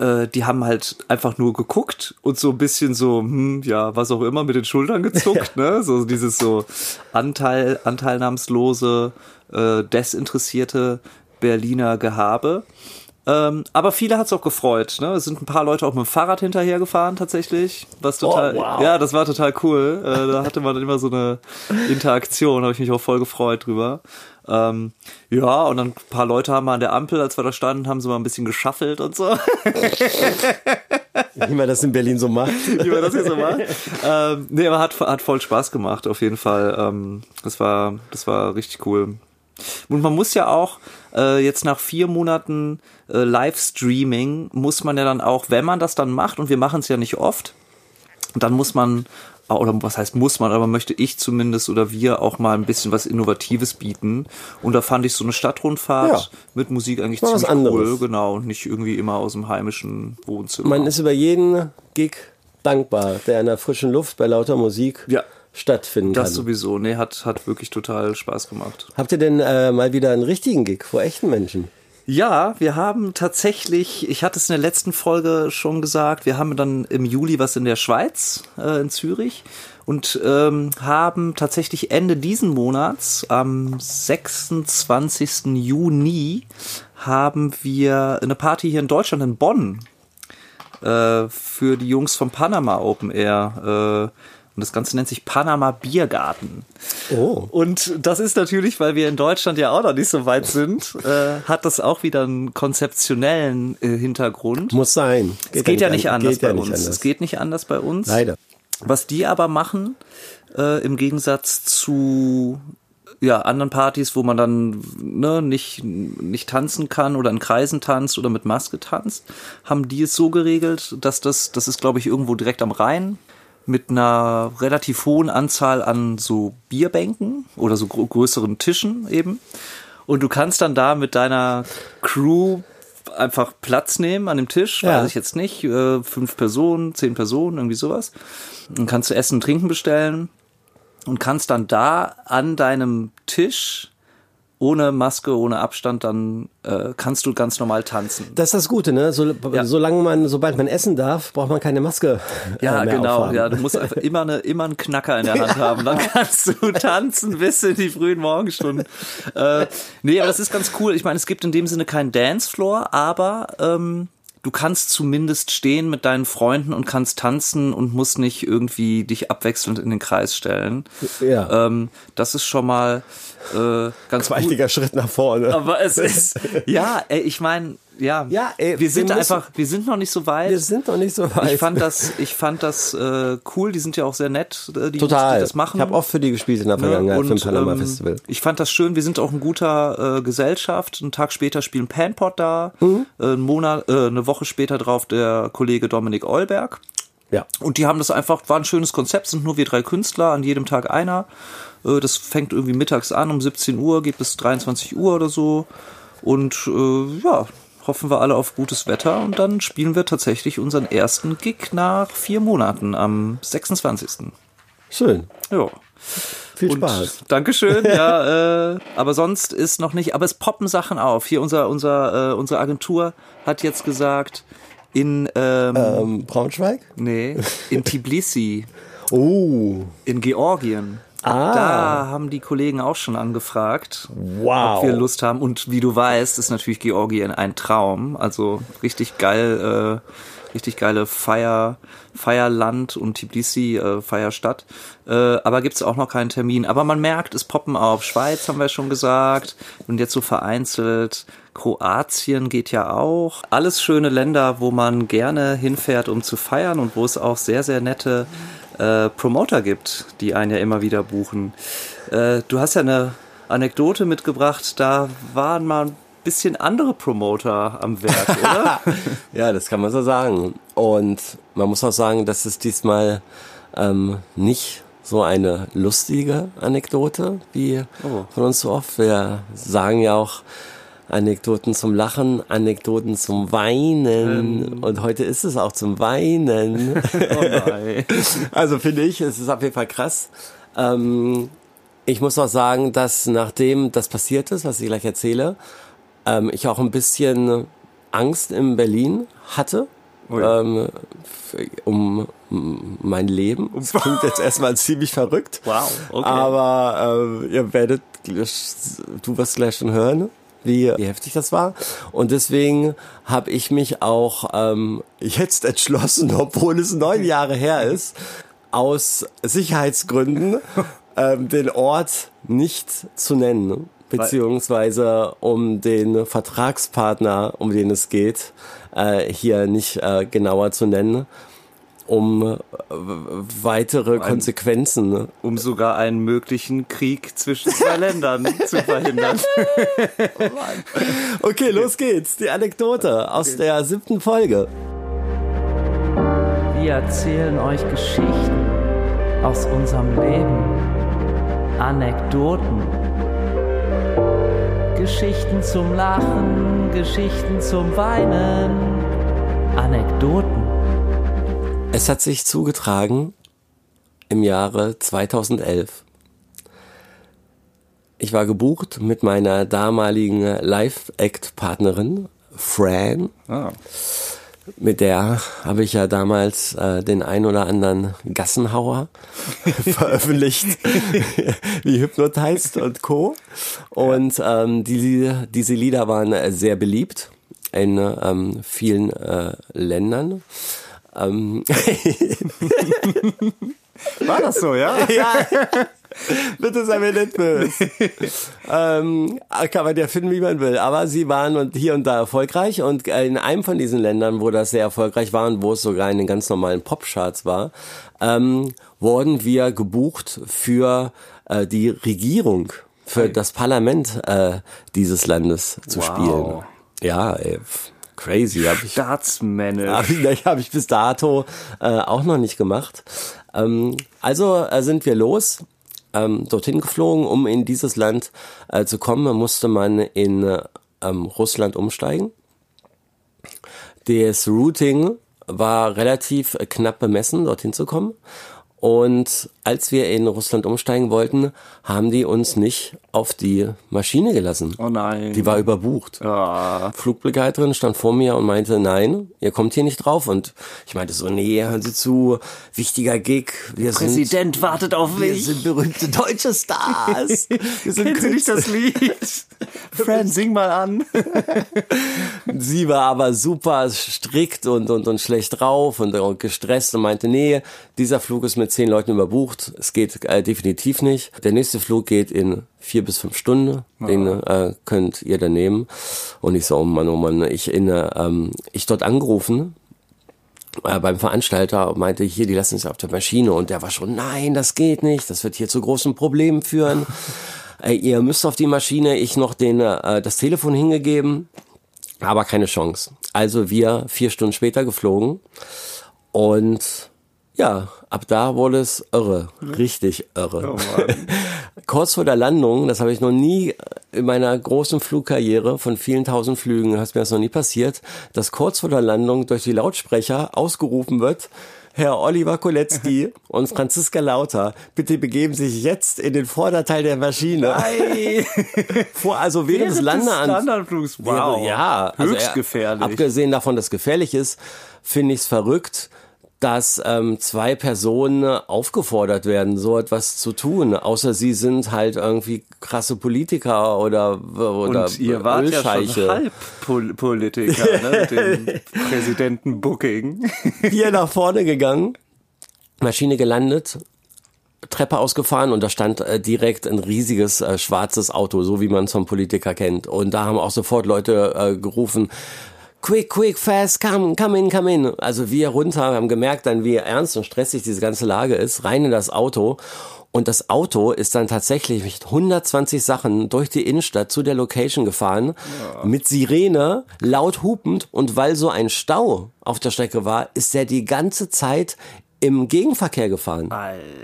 äh, die haben halt einfach nur geguckt und so ein bisschen so, hm, ja, was auch immer, mit den Schultern gezuckt, ne? So dieses so Anteil, anteilnahmslose, äh, desinteressierte Berliner Gehabe. Ähm, aber viele hat's auch gefreut. Ne? Es sind ein paar Leute auch mit dem Fahrrad hinterhergefahren tatsächlich. Was total, Oh, wow. ja, das war total cool. Äh, da hatte man immer so eine Interaktion, habe ich mich auch voll gefreut drüber. Ähm, ja, und dann ein paar Leute haben an der Ampel, als wir da standen, haben sie mal ein bisschen geschaffelt und so, Wie man das in Berlin so macht. wie man das hier so macht. ähm, nee, aber hat, hat voll Spaß gemacht, auf jeden Fall. Ähm, das war, das war richtig cool. Und man muss ja auch äh, jetzt nach vier Monaten äh, Livestreaming muss man ja dann auch, wenn man das dann macht, und wir machen es ja nicht oft, dann muss man, oder was heißt muss man, aber möchte ich zumindest oder wir auch mal ein bisschen was Innovatives bieten. Und da fand ich so eine Stadtrundfahrt Ja. mit Musik eigentlich Mal was ziemlich cool, anderes. genau. Und nicht irgendwie immer aus dem heimischen Wohnzimmer. Man ist über jeden Gig dankbar, der in der frischen Luft bei lauter Musik Ja. stattfinden das kann. sowieso, nee, hat, hat wirklich total Spaß gemacht. Habt ihr denn äh, mal wieder einen richtigen Gig vor echten Menschen? Ja, wir haben tatsächlich, ich hatte es in der letzten Folge schon gesagt, wir haben dann im Juli was in der Schweiz, äh, in Zürich und ähm, haben tatsächlich Ende diesen Monats, am 26. Juni, haben wir eine Party hier in Deutschland, in Bonn, äh, für die Jungs vom Panama Open Air. Äh, und das Ganze nennt sich Panama Biergarten. Oh. Und das ist natürlich, weil wir in Deutschland ja auch noch nicht so weit sind, äh, hat das auch wieder einen konzeptionellen äh, Hintergrund. Muss sein. es geht ja nicht an- anders geht ja bei nicht uns. anders. Es geht nicht anders bei uns. Leider. Was die aber machen, äh, im Gegensatz zu ja, anderen Partys, wo man dann ne, nicht, nicht tanzen kann oder in Kreisen tanzt oder mit Maske tanzt, haben die es so geregelt, dass das, das ist glaube ich irgendwo direkt am Rhein mit einer relativ hohen Anzahl an so Bierbänken oder so gro- größeren Tischen eben. Und du kannst dann da mit deiner Crew einfach Platz nehmen an dem Tisch, Ja. weiß ich jetzt nicht, äh, fünf Personen, zehn Personen, irgendwie sowas. Dann kannst du Essen und Trinken bestellen und kannst dann da an deinem Tisch ohne Maske, ohne Abstand, dann äh, kannst du ganz normal tanzen. Das ist das Gute, ne? So, Ja. Solange man, sobald man essen darf, braucht man keine Maske. Ja, äh, mehr genau. aufhaben. Ja, du musst einfach immer, eine, immer einen Knacker in der Hand haben. Dann kannst du tanzen bis in die frühen Morgenstunden. Äh, nee, aber das ist ganz cool. Ich meine, es gibt in dem Sinne keinen Dancefloor, aber ähm, du kannst zumindest stehen mit deinen Freunden und kannst tanzen und musst nicht irgendwie dich abwechselnd in den Kreis stellen. Ja. Ähm, das ist schon mal äh, ganz. Gewaltiger Schritt nach vorne. Aber es ist, ja, ey, ich meine, ja, Ja, ey, wir sind wir einfach, wir sind noch nicht so weit. Wir sind noch nicht so weit. Ich fand das, ich fand das äh, cool. Die sind ja auch sehr nett, äh, die Total. die das machen. Ich habe oft für die gespielt in der Vergangenheit Ne? für Und, dem Panama ähm, Festival. Ich fand das schön. Wir sind auch in guter äh, Gesellschaft. Einen Tag später spielen Panpot da. Mhm. Äh, einen Monat, äh, eine Woche später drauf der Kollege Dominik Eulberg. Ja. Und die haben das einfach, war ein schönes Konzept, sind nur wir drei Künstler, an jedem Tag einer. Äh, Das fängt irgendwie mittags an, um 17 Uhr, geht bis 23 Uhr oder so. Und äh, ja, hoffen wir alle auf gutes Wetter und dann spielen wir tatsächlich unseren ersten Gig nach vier Monaten am 26. Schön. Ja. Viel Und Spaß. Dankeschön, ja, äh, aber sonst ist noch nicht, aber es poppen Sachen auf. Hier unser, unser, äh, unsere Agentur hat jetzt gesagt, in, ähm, Ähm, Braunschweig? nee, in Tbilisi, Oh. in Georgien. Ah. Da haben die Kollegen auch schon angefragt, Wow. ob wir Lust haben. Und wie du weißt, ist natürlich Georgien ein Traum. Also richtig geil, äh, richtig geile Feier, Feierland und Tbilisi, äh, Feierstadt. Äh, aber gibt's auch noch keinen Termin. Aber man merkt, es poppen auf. Schweiz haben wir schon gesagt. Und jetzt so vereinzelt. Kroatien geht ja auch. Alles schöne Länder, wo man gerne hinfährt, um zu feiern und wo es auch sehr, sehr nette äh, Promoter gibt, die einen ja immer wieder buchen. Äh, du hast ja eine Anekdote mitgebracht, da waren mal ein bisschen andere Promoter am Werk, oder? Ja, das kann man so sagen. Und man muss auch sagen, dass es diesmal ähm, nicht so eine lustige Anekdote wie Oh. von uns so oft. Wir sagen ja auch Anekdoten zum Lachen, Anekdoten zum Weinen. Und heute ist es auch zum Weinen. oh. Also finde ich, es ist auf jeden Fall krass. Ähm, ich muss auch sagen, dass nachdem das passiert ist, was ich gleich erzähle, ähm, ich auch ein bisschen Angst in Berlin hatte. ja. Ähm, um mein Leben. Das klingt jetzt erstmal ziemlich verrückt. Wow, okay. Aber ähm, ihr werdet, du wirst gleich schon hören, wie, wie heftig das war. Und deswegen habe ich mich auch ähm, jetzt entschlossen, obwohl es neun Jahre her ist, aus Sicherheitsgründen ähm, den Ort nicht zu nennen. Beziehungsweise um den Vertragspartner, um den es geht, äh, hier nicht äh, genauer zu nennen, um äh, weitere Konsequenzen Um sogar einen möglichen Krieg zwischen zwei Ländern zu verhindern. Okay, los geht's. Die Anekdote aus der siebten Folge. Wir erzählen euch Geschichten aus unserem Leben, Anekdoten, Geschichten zum Lachen, Geschichten zum Weinen, Anekdoten. Es hat sich zugetragen im Jahre 2011. Ich war gebucht mit meiner damaligen Live-Act-Partnerin Fran. Ah. Mit der habe ich ja damals äh, den ein oder anderen Gassenhauer veröffentlicht, wie Hypnotized und Co. Und ähm, die, diese Lieder waren sehr beliebt in ähm, vielen äh, Ländern. Ähm, War das so, ja? ja, bitte sei mir nicht böse. ähm, kann man ja finden, wie man will. Aber sie waren und hier und da erfolgreich und in einem von diesen Ländern, wo das sehr erfolgreich war und wo es sogar in den ganz normalen Popcharts war, ähm, wurden wir gebucht für äh, die Regierung, für das Parlament äh, dieses Landes zu Wow. spielen. Ja, ey, crazy. Hab ich, Staatsmännisch. Hab ich, hab ich bis dato äh, auch noch nicht gemacht. Ähm, also äh, sind wir los, ähm, dorthin geflogen, um in dieses Land äh, zu kommen, musste man in äh, ähm, Russland umsteigen. Das Routing war relativ äh, knapp bemessen, dorthin zu kommen. Und als wir in Russland umsteigen wollten, haben die uns nicht auf die Maschine gelassen. Oh nein. Die war überbucht. Ah. Flugbegleiterin stand vor mir und meinte, nein, ihr kommt hier nicht drauf. Und ich meinte so, nee, hören Sie zu, wichtiger Gig. Wir sind, Präsident wartet auf wir mich. sind berühmte deutsche Stars. Wir sind nicht das Lied? Fran, sing mal an. Sie war aber super strikt und, und, und schlecht drauf und, und gestresst und meinte, nee, dieser Flug ist mit zehn Leuten überbucht. Es geht äh, definitiv nicht. Der nächste Flug geht in vier bis fünf Stunden. Den äh, könnt ihr dann nehmen. Und ich so, oh Mann, oh Mann, ich in, äh, ähm, ich dort angerufen äh, beim Veranstalter meinte, hier, die lassen sich auf der Maschine und der war schon, nein, das geht nicht, das wird hier zu großen Problemen führen. ihr müsst auf die Maschine, ich noch den, äh, das Telefon hingegeben, aber keine Chance. Also wir vier Stunden später geflogen und ja, ab da wurde es irre, richtig irre. Kurz vor der Landung, das habe ich noch nie in meiner großen Flugkarriere von vielen tausend Flügen, ist mir das noch nie passiert, dass kurz vor der Landung durch die Lautsprecher ausgerufen wird, Herr Oliver Kolecki und Franziska Lauter, bitte begeben sich jetzt in den Vorderteil der Maschine. Vor, also während, des. Landeanflugs. Wow. Wäre- Ja, also Höchst gefährlich. Abgesehen davon, dass es gefährlich ist, finde ich es verrückt, dass ähm, zwei Personen aufgefordert werden, so etwas zu tun, außer sie sind halt irgendwie krasse Politiker oder oder Und ihr wart ja schon Ölscheiche. Halbpolitiker, ne? Dem Präsidenten Booking. Hier nach vorne gegangen, Maschine gelandet, Treppe ausgefahren und da stand äh, direkt ein riesiges äh, schwarzes Auto, so wie man es vom Politiker kennt. Und da haben auch sofort Leute äh, gerufen, quick, quick, fast, come, come in, come in. Also wir runter, haben gemerkt dann, wie ernst und stressig diese ganze Lage ist, rein in das Auto. Und das Auto ist dann tatsächlich mit 120 Sachen durch die Innenstadt zu der Location gefahren, mit Sirene, laut hupend. Und weil so ein Stau auf der Strecke war, ist er die ganze Zeit im Gegenverkehr gefahren.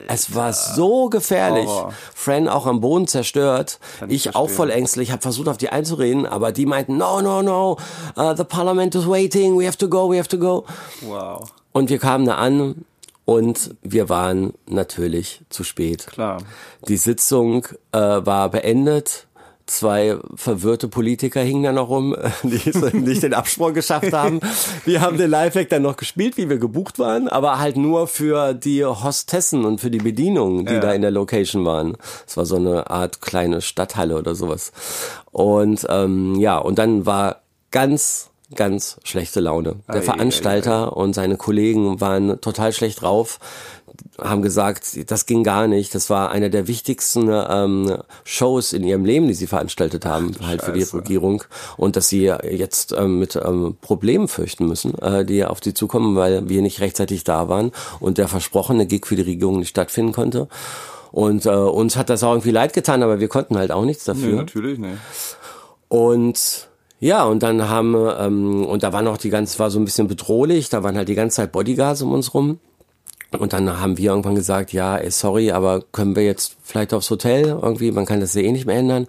Es war so gefährlich. Horror. Fran auch am Boden zerstört. ich Ich, auch voll ängstlich. habe versucht, auf die einzureden, aber die meinten, no, no, no, uh, the parliament is waiting, we have to go, we have to go. Wow. Und wir kamen da an und wir waren natürlich zu spät. Klar. Die Sitzung äh, war beendet. Zwei verwirrte Politiker hingen da noch rum, die nicht den Absprung geschafft haben. Wir haben den Live-Hack dann noch gespielt, wie wir gebucht waren, aber halt nur für die Hostessen und für die Bedienungen, die Ja. da in der Location waren. Es war so eine Art kleine Stadthalle oder sowas. Und ähm, ja, und dann war ganz ganz schlechte Laune. Der Veranstalter und seine Kollegen waren total schlecht drauf, haben gesagt, das ging gar nicht. Das war eine der wichtigsten ähm, Shows in ihrem Leben, die sie veranstaltet haben, halt für die Scheiße. Regierung. Und dass sie jetzt ähm, mit ähm, Problemen fürchten müssen, äh, die auf sie zukommen, weil wir nicht rechtzeitig da waren und der versprochene Gig für die Regierung nicht stattfinden konnte. Und äh, uns hat das auch irgendwie leid getan, aber wir konnten halt auch nichts Nee, dafür. natürlich nicht. Und Ja, und dann haben, ähm, und da war noch die ganze, war so ein bisschen bedrohlich, da waren halt die ganze Zeit Bodyguards um uns rum. Und dann haben wir irgendwann gesagt, ja, ey, sorry, aber können wir jetzt vielleicht aufs Hotel irgendwie, man kann das ja eh nicht mehr ändern.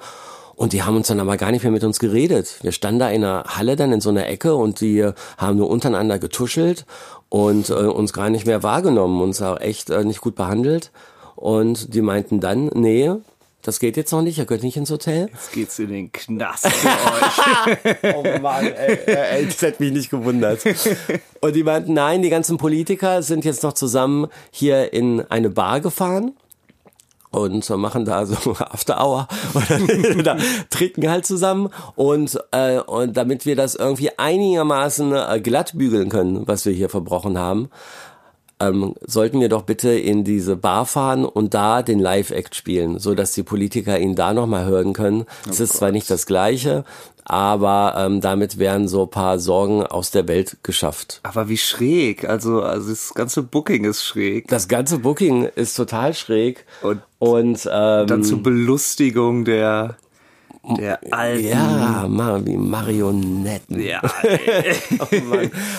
Und die haben uns dann aber gar nicht mehr mit uns geredet. Wir standen da in einer Halle dann in so einer Ecke und die haben nur untereinander getuschelt und äh, uns gar nicht mehr wahrgenommen, uns auch echt äh, nicht gut behandelt. Und die meinten dann, nee, das geht jetzt noch nicht, ihr könnt nicht ins Hotel. Jetzt geht's in den Knast für euch. Oh Mann, ey, ey, das hätte mich nicht gewundert. Und die meinten, nein, die ganzen Politiker sind jetzt noch zusammen hier in eine Bar gefahren und machen da so After Hour oder trinken halt zusammen und äh, und damit wir das irgendwie einigermaßen äh, glatt bügeln können, was wir hier verbrochen haben, ähm, sollten wir doch bitte in diese Bar fahren und da den Live-Act spielen, so dass die Politiker ihn da noch mal hören können. Es ist zwar nicht das Gleiche, aber ähm, damit wären so paar Sorgen aus der Welt geschafft. Aber wie schräg. Also, also das ganze Booking ist schräg. Das ganze Booking ist total schräg Und und ähm, dann zur Belustigung der, der alten. ja, mal wie Marionetten. Ja. Oh.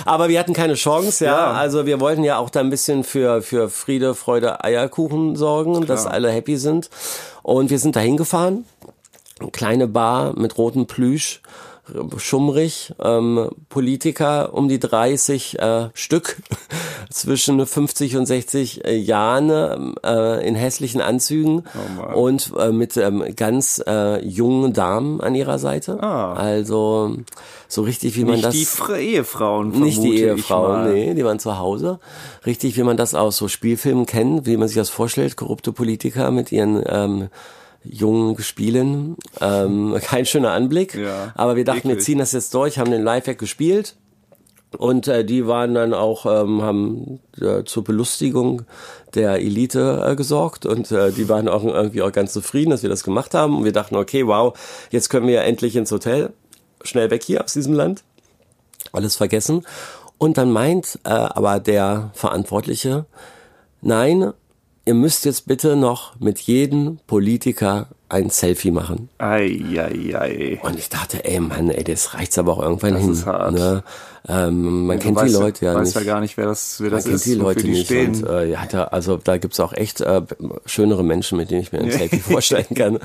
Aber wir hatten keine Chance, ja. Ja. Also wir wollten ja auch da ein bisschen für, für Friede, Freude, Eierkuchen sorgen, dass alle happy sind. Und wir sind da hingefahren. Eine kleine Bar mit rotem Plüsch, schummrig, ähm, Politiker um die 30 äh, Stück zwischen 50 und 60 äh, Jahren äh, in hässlichen Anzügen Mann. und äh, mit ähm, ganz äh, jungen Damen an ihrer Seite. Ah. Also so richtig, wie man Nicht das die Fre Ehefrauen, nicht die Ehefrauen, nee, die waren zu Hause. Richtig, wie man das aus so Spielfilmen kennt, wie man sich das vorstellt, korrupte Politiker mit ihren ähm, jungen Gespielen. Ähm, kein schöner Anblick. Ja, aber wir dachten, wir eklig. ziehen das jetzt durch, haben den Live-Hack gespielt. Und äh, die waren dann auch, ähm, haben äh, zur Belustigung der Elite äh, gesorgt und äh, die waren auch irgendwie auch ganz zufrieden, dass wir das gemacht haben. Und wir dachten, okay, wow, jetzt können wir ja endlich ins Hotel. Schnell weg hier aus diesem Land alles vergessen. Und dann meint äh, aber der Verantwortliche, nein, ihr müsst jetzt bitte noch mit jedem Politiker ein Selfie machen. Ei, ei, ei. Und ich dachte, ey Mann, ey, das reicht's aber auch irgendwann Das hin. ist hart. Ne? Ähm, man Du kennt die Leute ja weißt nicht. ja gar nicht, wer das, wer Man das kennt ist, die Leute die nicht. stehen. Und, äh, ja, da, also da gibt's auch echt äh, schönere Menschen, mit denen ich mir ein Selfie vorstellen kann.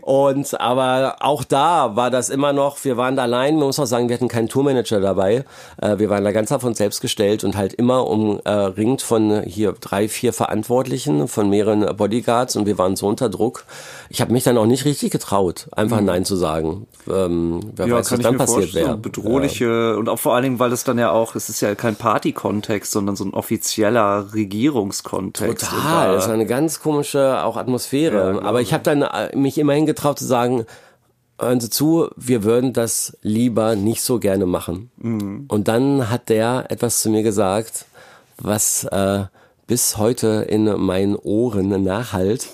Und aber auch da war das immer noch, wir waren da allein, man muss auch sagen, wir hatten keinen Tourmanager dabei. Äh, wir waren da ganz uns selbst gestellt und halt immer umringt von hier drei, vier Verantwortlichen, von mehreren Bodyguards und wir waren so unter Druck. Ich habe mich dann auch nicht richtig getraut, einfach Nein zu sagen. Ähm, wer Mhm. Ja, weiß, was dann passiert wäre. Bedrohliche und auch vor allen Dingen, weil es dann ja auch, es ist ja kein Party-Kontext, sondern so ein offizieller Regierungskontext. Total, das war eine ganz komische auch Atmosphäre. Ja, Aber ich habe dann äh, mich immerhin getraut zu sagen, hören Sie zu, wir würden das lieber nicht so gerne machen. Mhm. Und dann hat der etwas zu mir gesagt, was äh, bis heute in meinen Ohren nachhalt.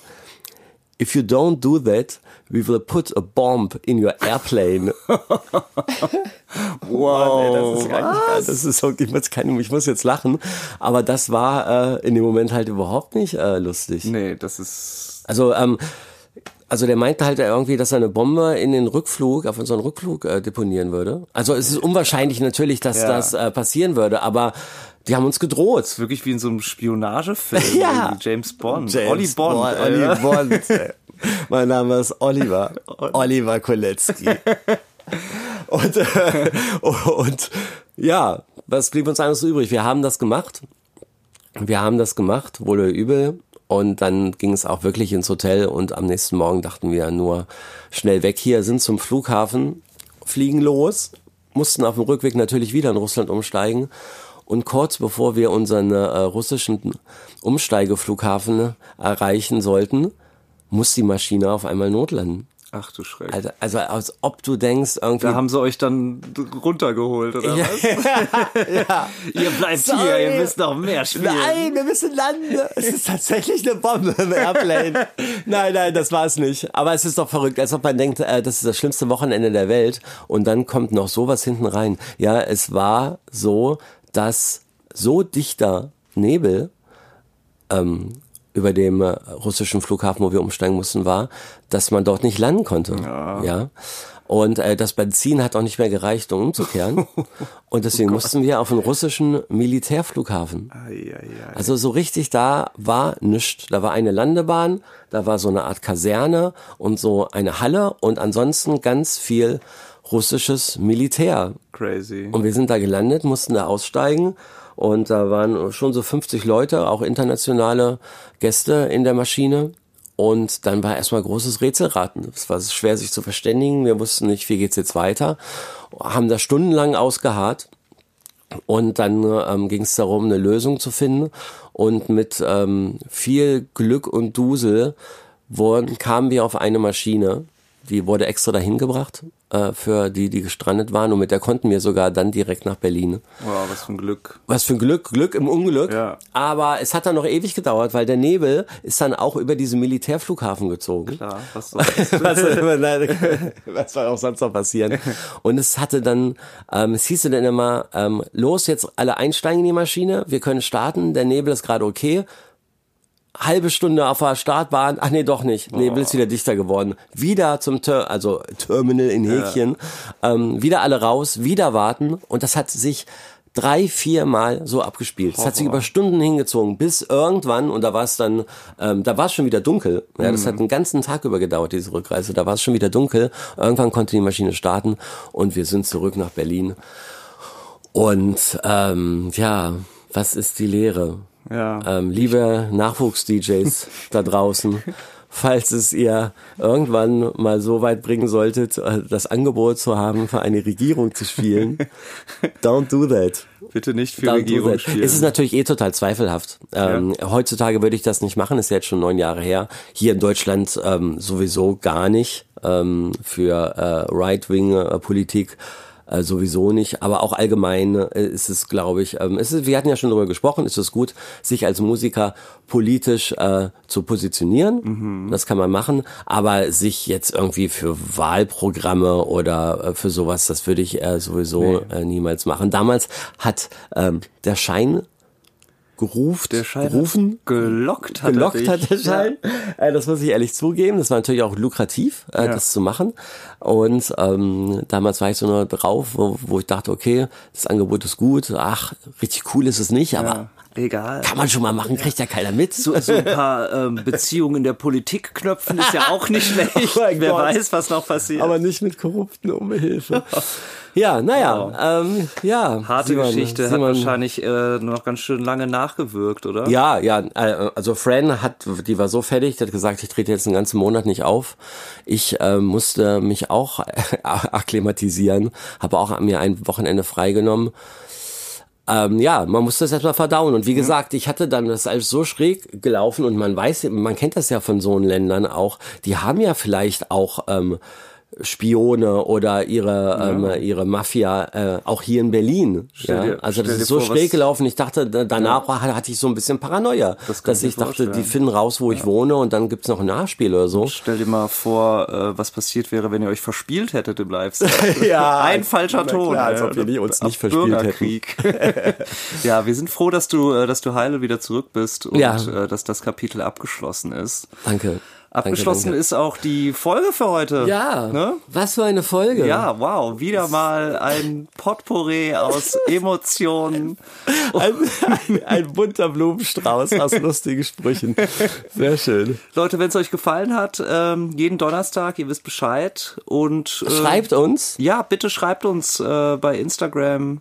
If you don't do that, we will put a bomb in your airplane. wow. das ist, gar nicht, das ist so, ich muss, keine, ich muss jetzt lachen, aber das war äh, in dem Moment halt überhaupt nicht äh, lustig. nee, das ist, Also, ähm, also der meinte halt irgendwie, dass er eine Bombe in den Rückflug, auf unseren Rückflug äh, deponieren würde. Also es ist unwahrscheinlich natürlich, dass Ja. das äh, passieren würde, aber die haben uns gedroht. wirklich wie in so einem Spionagefilm. Ja. James Bond. James Olli Bond. Bond, Alter. Olli Bond. Mein Name ist Oliver. Oliver Kolecki. und, äh, und ja, was blieb uns anderes übrig? Wir haben das gemacht. Wir haben das gemacht, wohl oder übel. Und dann ging es auch wirklich ins Hotel und am nächsten Morgen dachten wir nur schnell weg hier, sind zum Flughafen, fliegen los, mussten auf dem Rückweg natürlich wieder in Russland umsteigen. Und kurz bevor wir unseren äh, russischen Umsteigeflughafen erreichen sollten, muss die Maschine auf einmal notlanden. Ach du Schreck. Also, also als ob du denkst, irgendwie Da haben sie euch dann runtergeholt, oder was? Ihr bleibt hier, Sorry. ihr müsst noch mehr spielen. Nein, wir müssen landen. Es ist tatsächlich eine Bombe im Airplane. nein, nein, das war es nicht. Aber es ist doch verrückt, als ob man denkt, äh, das ist das schlimmste Wochenende der Welt und dann kommt noch sowas hinten rein. Ja, es war so, dass so dichter Nebel ähm, über dem äh, russischen Flughafen, wo wir umsteigen mussten, war, dass man dort nicht landen konnte. Ja. Und äh, das Benzin hat auch nicht mehr gereicht, um umzukehren. Und deswegen mussten wir auf den russischen Militärflughafen. Also so richtig da war nichts. Da war eine Landebahn, da war so eine Art Kaserne und so eine Halle und ansonsten ganz viel russisches Militär. Crazy. Und wir sind da gelandet, mussten da aussteigen und da waren schon so 50 Leute, auch internationale Gäste in der Maschine. Und dann war erstmal großes Rätselraten. Es war schwer, sich zu verständigen. Wir wussten nicht, wie geht's jetzt weiter. Haben da stundenlang ausgeharrt. Und dann ähm, ging es darum, eine Lösung zu finden. Und mit ähm, viel Glück und Dusel wurden, kamen wir auf eine Maschine, die wurde extra dahin gebracht äh, für die, die gestrandet waren. Und mit der konnten wir sogar dann direkt nach Berlin. Wow, was für ein Glück. Was für ein Glück, Glück im Unglück. Ja. Aber es hat dann noch ewig gedauert, weil der Nebel ist dann auch über diesen Militärflughafen gezogen. Klar, was soll's. was, was soll auch sonst noch passieren? Und es hatte dann, ähm, es hieß dann immer, ähm, los, jetzt alle einsteigen in die Maschine, wir können starten, der Nebel ist gerade okay. Halbe Stunde auf der Startbahn, ach nee, doch nicht. Nebel ist wieder dichter geworden. Wieder zum Ter also Terminal in Häkchen. Ähm, wieder alle raus, wieder warten. Und das hat sich drei, vier Mal so abgespielt. Es hat sich über Stunden hingezogen, bis irgendwann, und da war es dann, ähm, da war es schon wieder dunkel. Ja, das hat einen ganzen Tag über gedauert, diese Rückreise. Da war es schon wieder dunkel. Irgendwann konnte die Maschine starten und wir sind zurück nach Berlin. Und ähm, ja, was ist die Lehre? Ja. Ähm, liebe Nachwuchs-DJs da draußen, falls es ihr irgendwann mal so weit bringen solltet, äh, das Angebot zu haben, für eine Regierung zu spielen, don't do that. Bitte nicht für Don't do Regierung spielen. Es ist natürlich eh total zweifelhaft. Ähm, Heutzutage würde ich das nicht machen, ist ja jetzt schon neun Jahre her. Hier in Deutschland ähm, sowieso gar nicht. Ähm, für äh, Right-Wing-Politik äh, sowieso nicht, aber auch allgemein äh, ist es, glaube ich, ähm, es ist, wir hatten ja schon darüber gesprochen, ist es gut, sich als Musiker politisch äh, zu positionieren. Das kann man machen, aber sich jetzt irgendwie für Wahlprogramme oder äh, für sowas, das würde ich äh, sowieso äh, niemals machen. Damals hat ähm, der Schein gerufen, der Schein hat gerufen, gelockt hat gelockt hat der Schein. Äh, das muss ich ehrlich zugeben. Das war natürlich auch lukrativ, äh, Ja. das zu machen. Und ähm, damals war ich so nur drauf, wo, wo ich dachte, okay, das Angebot ist gut. Ach, richtig cool ist es nicht, aber Ja, egal. kann man schon mal machen, kriegt ja keiner mit. So, so ein paar ähm, Beziehungen in der Politik knöpfen ist ja auch nicht schlecht. Oh Wer Gott. weiß, was noch passiert. aber nicht mit Korrupten um Hilfe. ja, naja, ähm, ja. Harte Simon, Geschichte hat Simon, wahrscheinlich äh, noch ganz schön lange nachgewirkt, oder? Ja, ja, äh, also Fran hat, die war so fertig, die hat gesagt, ich trete jetzt einen ganzen Monat nicht auf. Ich äh, musste mich auch akklimatisieren, habe auch mir ein Wochenende freigenommen. Ähm, ja, man muss das erstmal verdauen. Und wie gesagt, ich hatte dann das alles so schräg gelaufen und man weiß, man kennt das ja von so Ländern auch, die haben ja vielleicht auch ähm, Spione oder ihre ähm, ihre Mafia äh, auch hier in Berlin. Stell Ja? dir- Also das dir ist so vor, schräg gelaufen. Ich dachte, da- danach war- hatte ich so ein bisschen Paranoia, Das dass ich dachte, die finden raus, wo ich wohne und dann gibt's noch ein Nachspiel oder so. Stell dir mal vor, äh, was passiert wäre, wenn ihr euch verspielt hättet im Livestream. Ja, ein falscher Ton. klar, als ja. ob wir uns nicht verspielt hätten. Ja, wir sind froh, dass du, äh, dass du heile wieder zurück bist und Ja. äh, dass das Kapitel abgeschlossen ist. Danke. Abgeschlossen danke, ist auch die Folge für heute. danke. Ja, Ne? was für eine Folge. Ja, wow, wieder mal ein Potpourri aus Emotionen. Ein, ein, ein bunter Blumenstrauß aus lustigen Sprüchen. Sehr schön. Leute, wenn es euch gefallen hat, ähm, jeden Donnerstag, ihr wisst Bescheid. Und äh, Schreibt uns. Ja, bitte schreibt uns äh, bei Instagram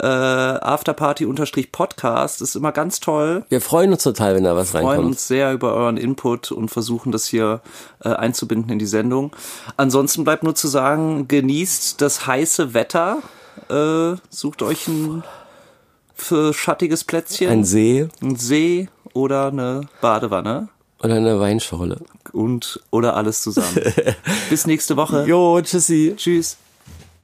äh, Afterparty-Podcast. Ist immer ganz toll. Wir freuen uns total, wenn da was Wir freuen reinkommt. uns sehr über euren Input und versuchen das hier äh, einzubinden in die Sendung. Ansonsten bleibt nur zu sagen, genießt das heiße Wetter. Äh, sucht euch ein für schattiges Plätzchen, Ein See ein See oder eine Badewanne oder eine Weinschorle. und oder alles zusammen. Bis nächste Woche. Jo, tschüssi. Tschüss.